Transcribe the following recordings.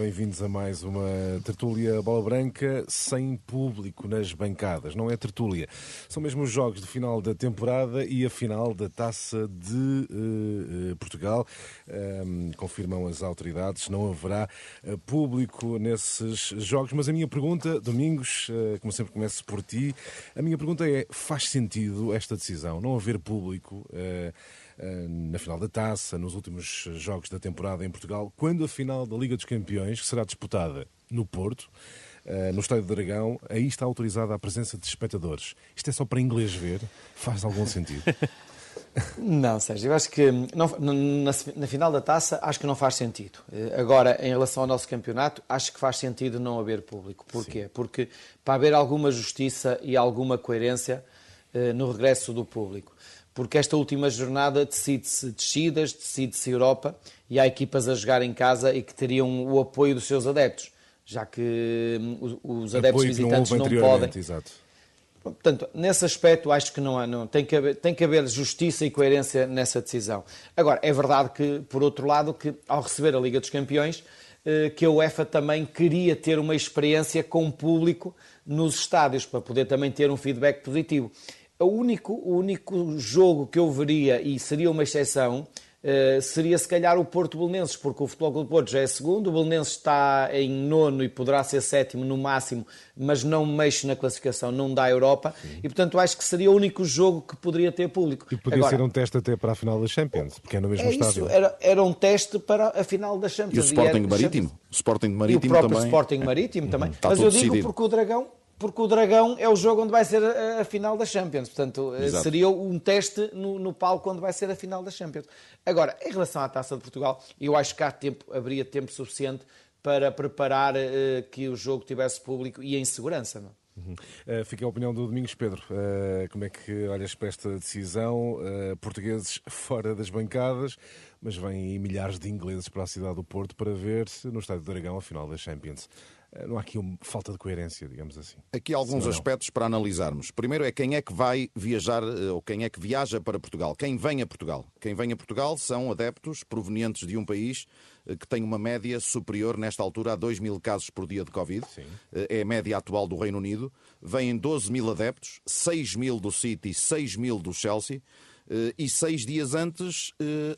bem-vindos a mais uma tertúlia bola branca sem público nas bancadas. Não é tertúlia, são mesmo os jogos de final da temporada e a final da Taça de uh, Portugal. Um, confirmam as autoridades, não haverá uh, público nesses jogos. Mas a minha pergunta, Domingos, como sempre começo por ti, a minha pergunta é: faz sentido esta decisão, não haver público? Eh, na final da taça, nos últimos jogos da temporada em Portugal, quando a final da Liga dos Campeões, que será disputada no Porto, eh, no Estádio do Dragão, aí está autorizada a presença de espectadores. Isto é só para inglês ver? Faz algum sentido? Não, Sérgio, eu acho que não, na, na, final da taça acho que não faz sentido. Eh, agora, em relação ao nosso campeonato, acho que faz sentido não haver público. Porquê? Sim. Porque para haver alguma justiça e alguma coerência no regresso do público porque esta última jornada decide-se descidas, decide-se Europa e há equipas a jogar em casa e que teriam o apoio dos seus adeptos, já que hum, os adeptos visitantes não, não podem. Exato. Portanto, nesse aspecto, acho que não, há, não tem, que haver, tem que haver justiça e coerência nessa decisão. Agora, é verdade que, por outro lado, que ao receber a Liga dos Campeões, eh, que a UEFA também queria ter uma experiência com o público nos estádios, para poder também ter um feedback positivo o único, o único jogo que eu veria, e seria uma exceção, Uh, seria se calhar o Porto Belenenses, porque o Futebol Clube do Porto já é segundo, o Belenenses está em nono e poderá ser sétimo no máximo, mas não mexe na classificação, não dá a Europa, Sim. e portanto acho que seria o único jogo que poderia ter público. E podia Agora, ser um teste até para a final da Champions, porque é no mesmo é estádio. Isso, era, era um teste para a final da Champions. E o Sporting e Marítimo? O Sporting Marítimo e o próprio também. Sporting Marítimo é. também. Uhum. Mas eu digo decidido. porque o Dragão porque o Dragão é o jogo onde vai ser a, a final da Champions. Portanto, eh, Exato. seria um teste no, no palco onde vai ser a final da Champions. Agora, em relação à Taça de Portugal, eu acho que há tempo, haveria tempo suficiente para preparar uh, que o jogo tivesse público e em segurança. Não? Uhum. Uh, fica a opinião do Domingos Pedro. Uh, como é que olhas para esta decisão? Portugueses fora das bancadas, mas vêm milhares de ingleses para a cidade do Porto para ver se no Estádio do Dragão a final da Champions. Eh, não há aqui uma falta de coerência, digamos assim. Aqui há alguns aspectos para analisarmos. Primeiro é quem é que vai viajar eh, ou quem é que viaja para Portugal. Quem vem a Portugal? Quem vem a Portugal são adeptos provenientes de um país eh, que tem uma média superior, nesta altura, a 2 mil casos por dia de Covid. Sim. É a média atual do Reino Unido. Vêm 12 mil adeptos, 6 mil do City, 6 mil do Chelsea. E seis dias antes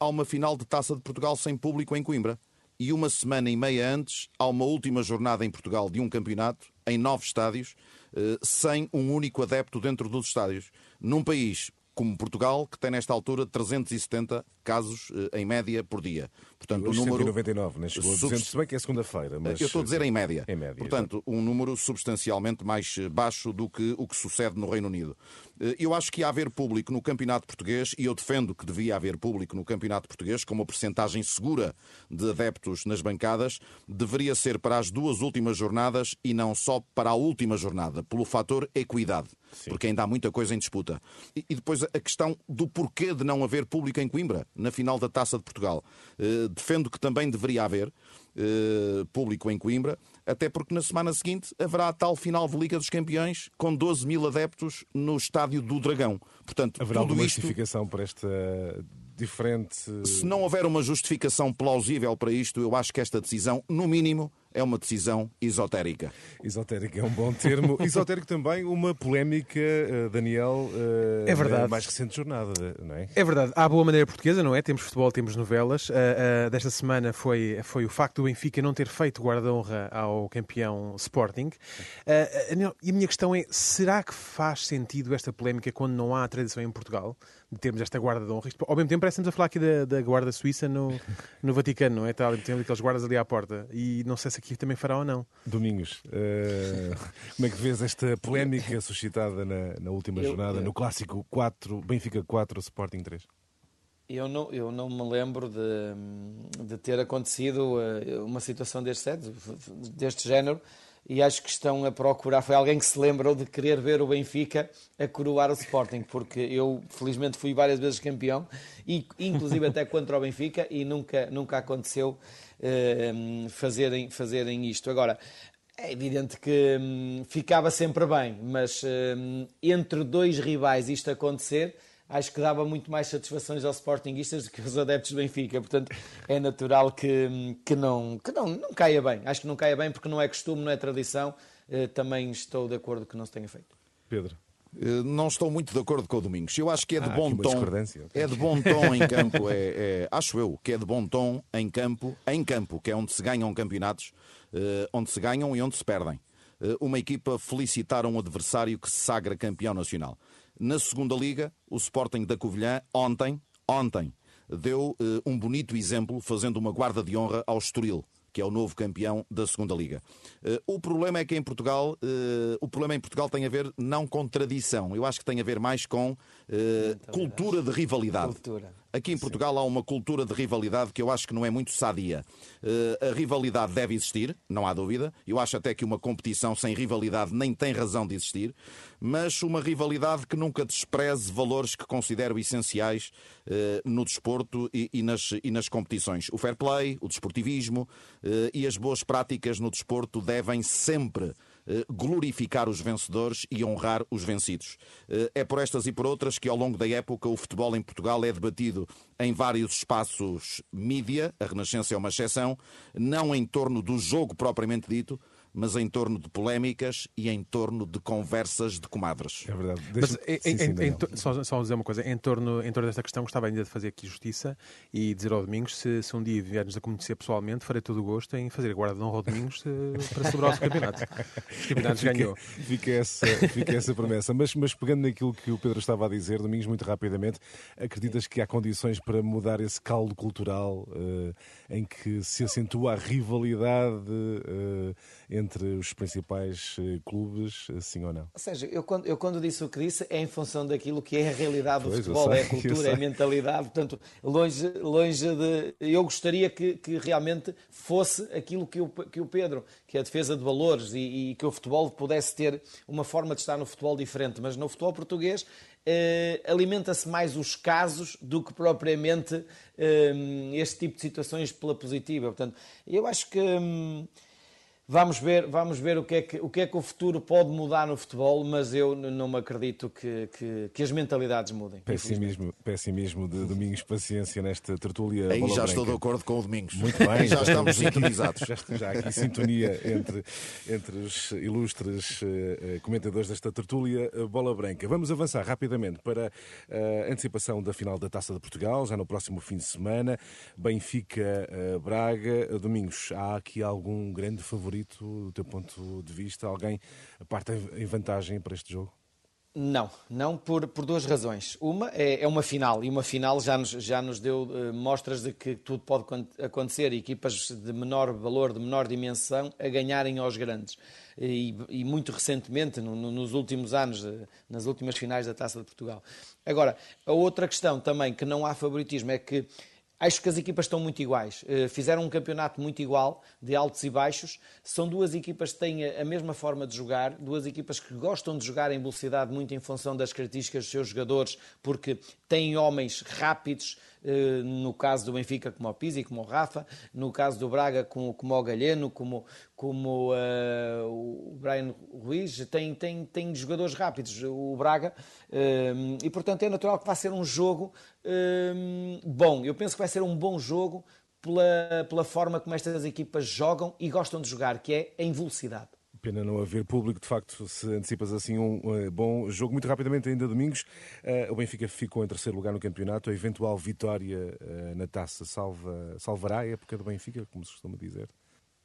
há uma final de Taça de Portugal sem público em Coimbra e uma semana e meia antes há uma última jornada em Portugal de um campeonato em nove estádios, eh, sem um único adepto dentro dos estádios. Num país como Portugal, que tem nesta altura 370 casos eh, em média por dia. Portanto, hoje o número 199, nem chegou a 200, se bem que é segunda-feira. Mas... Eu estou a dizer em média. Em média Portanto, um número substancialmente mais eh, baixo do que o que sucede no Reino Unido. Eh, eu acho que ia haver público no Campeonato Português e eu defendo que devia haver público no Campeonato Português, com uma percentagem segura de adeptos nas bancadas, deveria ser para as duas últimas jornadas e não só para a última jornada, pelo fator equidade. Sim. porque ainda há muita coisa em disputa. E, e, depois a questão do porquê de não haver público em Coimbra, na final da Taça de Portugal. Uh, defendo que também deveria haver uh, público em Coimbra, até porque na semana seguinte haverá a tal final de Liga dos Campeões com 12 mil adeptos no estádio do Dragão. Portanto, haverá tudo alguma isto... justificação para esta diferente. Se não houver uma justificação plausível para isto, eu acho que esta decisão, no mínimo, é uma decisão esotérica. Esotérica é um bom termo. Esotérico também uma polémica, eh, Daniel, eh, é verdade. na mais recente jornada, não é? É verdade. Há boa maneira portuguesa, não é? Temos futebol, temos novelas. Uh, desta semana foi, foi o facto do Benfica não ter feito guarda-honra ao campeão Sporting. E a minha questão é, será que faz sentido esta polémica quando não há tradição em Portugal? de termos esta guarda de honra. Isto, ao mesmo tempo, parece-nos a falar aqui da, da guarda suíça no, no Vaticano, não é? Tal, tem aqueles guardas ali à porta. E não sei se aqui também fará ou não. Domingos, uh, como é que vês esta polémica suscitada na, na última eu, jornada, eu... no clássico 4, Benfica 4, Sporting 3? Eu não, eu não me lembro de, de ter acontecido eh, uma situação deste, deste género e acho que estão a procurar. Foi alguém que se lembrou de querer ver o Benfica a coroar o Sporting, porque eu felizmente fui várias vezes campeão, e inclusive até contra o Benfica, e nunca, nunca aconteceu fazerem, fazerem isto. Agora, é evidente que um, ficava sempre bem, mas um, entre dois rivais isto acontecer acho que dava muito mais satisfações aos Sportingistas do que aos adeptos do Benfica. Portanto, é natural que, que, não, que não, não caia bem. Acho que não caia bem porque não é costume, não é tradição. Uh, também estou de acordo que não se tenha feito. Pedro. Eh, não estou muito de acordo com o Domingos. Eu acho que é de ah, bom tom. É de bom tom em campo. É, é, acho eu que é de bom tom em campo, em campo, que é onde se ganham campeonatos, uh, onde se ganham e onde se perdem. Uh, uma equipa felicitar um adversário que se sagra campeão nacional. Na segunda liga, o Sporting da Covilhã ontem, ontem, deu um bonito exemplo fazendo uma guarda de honra ao Estoril que é o novo campeão da segunda liga. Uh, o problema é que em Portugal, uh, o problema em Portugal tem a ver não com tradição, eu acho que tem a ver mais com uh, cultura de rivalidade. Cultura. Aqui em Portugal há uma cultura de rivalidade que eu acho que não é muito sadia. Uh, a rivalidade deve existir, não há dúvida. Eu acho até que uma competição sem rivalidade nem tem razão de existir, mas uma rivalidade que nunca despreze valores que considero essenciais uh, no desporto e, nas, e nas competições. O fair play, o desportivismo uh, e as boas práticas no desporto devem sempre eh, glorificar os vencedores e honrar os vencidos. Eh, é por estas e por outras que, ao longo da época, o futebol em Portugal é debatido em vários espaços mídia, a Renascença é uma exceção, não em torno do jogo propriamente dito, mas em torno de polémicas e em torno de conversas de comadres. É verdade. Mas, em, sim, sim, em, só, só dizer uma coisa, em torno, em torno desta questão, gostava ainda de fazer aqui justiça e dizer ao Domingos, se, se um dia viermos a conhecer pessoalmente, farei todo o gosto em fazer a guarda de honra ao Domingos eh, para celebrar o seu campeonato. Os campeonatos fica, ganhou. Fica essa, fica essa promessa. Mas, mas pegando naquilo que o Pedro estava a dizer, Domingos, muito rapidamente, acreditas que há condições para mudar esse caldo cultural uh, em que se acentua a rivalidade uh, entre os principais uh, clubes, sim ou não? Ou seja, eu quando, eu quando disse o que disse é em função daquilo que é a realidade do pois, futebol, sei, é a cultura, é a mentalidade, portanto, longe, longe de... Eu gostaria que, que realmente fosse aquilo que o, que o Pedro, que é a defesa de valores e, e que o futebol pudesse ter uma forma de estar no futebol diferente, mas no futebol português Uh, alimenta-se mais os casos do que propriamente este tipo de situações pela positiva. Portanto, eu acho que. Um, Vamos ver, vamos ver o, que é que, o que é que o futuro pode mudar no futebol, mas eu não me acredito que, que, que as mentalidades mudem. Pessimismo, pessimismo de Domingos Paciência nesta tertúlia. Aí já branca. estou de acordo com o Domingos. Muito bem. já estamos sintonizados. Já, já há aqui sintonia entre, entre os ilustres uh, comentadores desta tertúlia uh, Bola Branca. Vamos avançar rapidamente para a antecipação da final da Taça de Portugal, já no próximo fim de semana. Benfica-Braga. Domingos, há aqui algum grande favorito? Favorito, do teu ponto de vista? Alguém parte em vantagem para este jogo? Não, não por, por duas razões. Uma é, é, uma final, e uma final já nos, já nos deu uh, mostras de que tudo pode acontecer, equipas de menor valor, de menor dimensão, a ganharem aos grandes. E, e muito recentemente, no, no, nos últimos anos, uh, nas últimas finais da Taça de Portugal. Agora, a outra questão também que não há favoritismo é que Acho que as equipas estão muito iguais. Eh, fizeram um campeonato muito igual, de altos e baixos. São duas equipas que têm a mesma forma de jogar, duas equipas que gostam de jogar em velocidade, muito em função das características dos seus jogadores, porque têm homens rápidos, no caso do Benfica, como o Pizzi, como o Rafa, no caso do Braga, como, como o Galeno, como, como uh, o Brian Ruiz, tem, tem, tem jogadores rápidos, o Braga, uh, e portanto é natural que vai ser um jogo uh, bom. Eu penso que vai ser um bom jogo pela, pela forma como estas equipas jogam e gostam de jogar, que é em velocidade. Pena não haver público, de facto, se antecipas assim um uh, bom jogo. Muito rapidamente, ainda domingos, uh, o Benfica ficou em terceiro lugar no campeonato. A eventual vitória uh, na taça salva, salvará a época do Benfica, como se costuma dizer?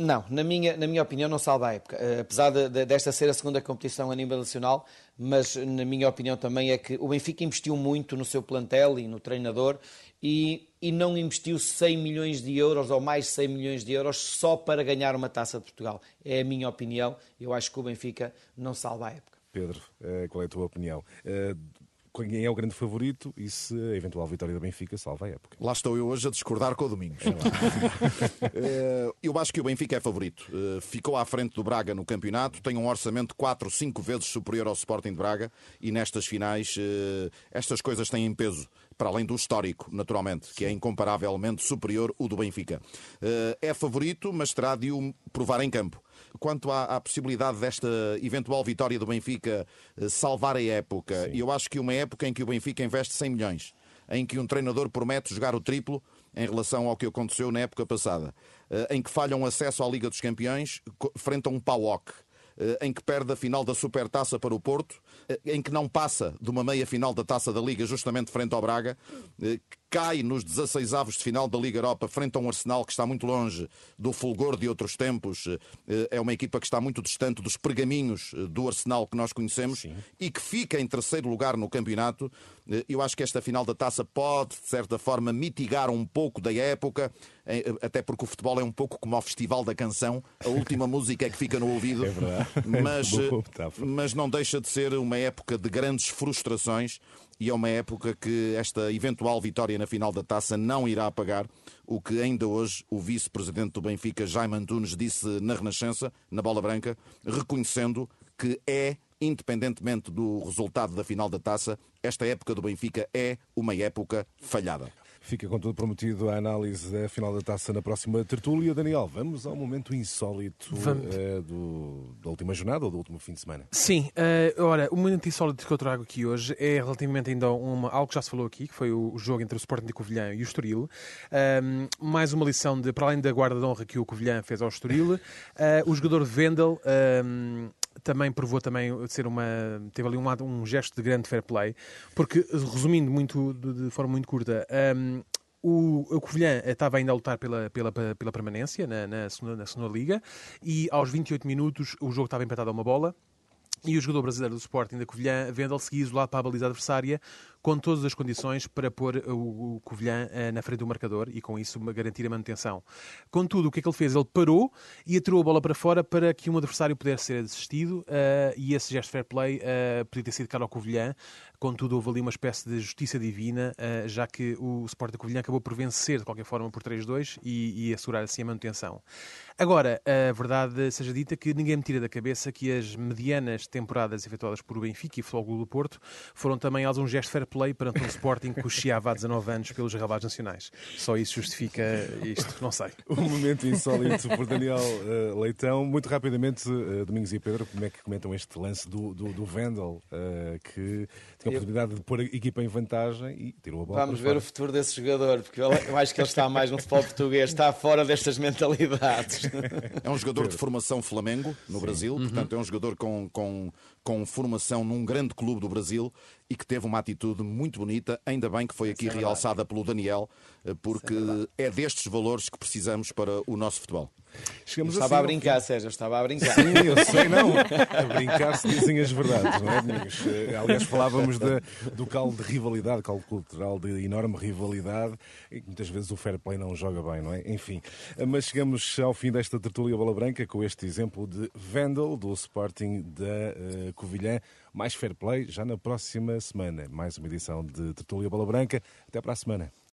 Não, na minha, na minha opinião, não salva a época. Uh, apesar de, de, desta ser a segunda competição a nível nacional, mas na minha opinião também é que o Benfica investiu muito no seu plantel e no treinador e, e não investiu 100 milhões de euros ou mais 100 milhões de euros só para ganhar uma taça de Portugal. É a minha opinião. Eu acho que o Benfica não salva a época. Pedro, uh, qual é a tua opinião? Quem é o grande favorito e se a eventual vitória do Benfica salva a época. Lá estou eu hoje a discordar com o Domingos. Eh, eu acho que o Benfica é favorito. Eh, ficou à frente do Braga no campeonato, tem um orçamento 4, 5 vezes superior ao Sporting de Braga e nestas finais eh, estas coisas têm peso para além do histórico, naturalmente, que é incomparavelmente superior o do Benfica. É favorito, mas terá de o provar em campo. Quanto à, à, possibilidade desta eventual vitória do Benfica salvar a época, Sim. eu acho que uma época em que o Benfica investe 100 milhões, em que um treinador promete jogar o triplo em relação ao que aconteceu na época passada, em que falham acesso à Liga dos Campeões frente a um PAOC eh, em que perde a final da Supertaça para o Porto, eh, em que não passa de uma meia final da Taça da Liga justamente frente ao Braga, eh, cai nos 16 avos de final da Liga Europa frente a um Arsenal que está muito longe do fulgor de outros tempos. É uma equipa que está muito distante dos pergaminhos do Arsenal que nós conhecemos Sim. e que fica em terceiro lugar no campeonato. Eu acho que esta final da taça pode, de certa forma, mitigar um pouco da época, até porque o futebol é um pouco como o Festival da Canção, a última música é que fica no ouvido. É. Mas, mas não deixa de ser uma época de grandes frustrações e é uma época que esta eventual vitória na final da taça não irá apagar o que ainda hoje o vice-presidente do Benfica, Jaime Antunes, disse na Renascença, na Bola Branca, reconhecendo que é independentemente do resultado da final da taça, esta época do Benfica é uma época falhada. Fica com tudo prometido a análise da final da taça na próxima tertúlia. Daniel, vamos ao momento insólito uh, do, da última jornada ou do último fim de semana. Sim, uh, ora, o momento insólito que eu trago aqui hoje é relativamente ainda uma, algo que já se falou aqui, que foi o, jogo entre o Sporting de Covilhã e o Estoril. Uh, mais uma lição de, para além da guarda de honra que o Covilhã fez ao Estoril, o jogador Vendel também provou também ser uma teve ali um, um gesto de grande fair play, porque resumindo muito de, forma muito curta, um, o, o Covilhã estava ainda a lutar pela, pela, pela permanência na, na, na segunda Liga e aos 28 minutos o jogo estava empatado a uma bola e o jogador brasileiro do Sporting da Covilhã, Vendel, seguia isolado para a baliza adversária, com todas as condições para pôr o Covilhã eh, na frente do marcador e com isso garantir a manutenção. Contudo, o que é que ele fez? Ele parou e atirou a bola para fora para que um adversário pudesse ser assistido uh, e esse gesto fair play podia ter sido caro ao Covilhã. Contudo, houve ali uma espécie de justiça divina, já que o Sporting Covilhã acabou por vencer de qualquer forma por 3-2 e, e assegurar assim a manutenção. Agora, a verdade seja dita que ninguém me tira da cabeça que as medianas temporadas efetuadas por Benfica e Futebol do Porto foram também elas um gesto fair play perante um Sporting que cocheava há 19 anos pelos ravados nacionais. Só isso justifica isto, não sei. Um momento insólito por Daniel uh, Leitão. Muito rapidamente, uh, Domingos e Pedro, como é que comentam este lance do, do, do Vendel, uh, que tinha a oportunidade de pôr a equipa em vantagem e tirou a bola Vamos ver fora. o futuro desse jogador, porque eu acho que ele está mais no futebol português, está fora destas mentalidades. É um jogador de formação Flamengo no Sim. Brasil, uhum. portanto é um jogador com, com, com formação num grande clube do Brasil e que teve uma atitude muito bonita, ainda bem que foi aqui é realçada pelo Daniel, eh, porque é, é destes valores que precisamos para o nosso futebol. Chegamos estava assim, a brincar, Sérgio, estava a brincar. Sim, eu sei, não. A brincar se dizem as verdades, não é, amigos? Eh, aliás, falávamos de, do caldo de rivalidade, caldo cultural de enorme rivalidade, e muitas vezes o fair play não joga bem, não é? Enfim, eh, mas chegamos ao fim desta tertulia bola branca com este exemplo de Vendel, do Sporting da uh, Covilhã. Mais fair play já na próxima semana. Mais uma edição de Tertulia Bola Branca. Até para a semana.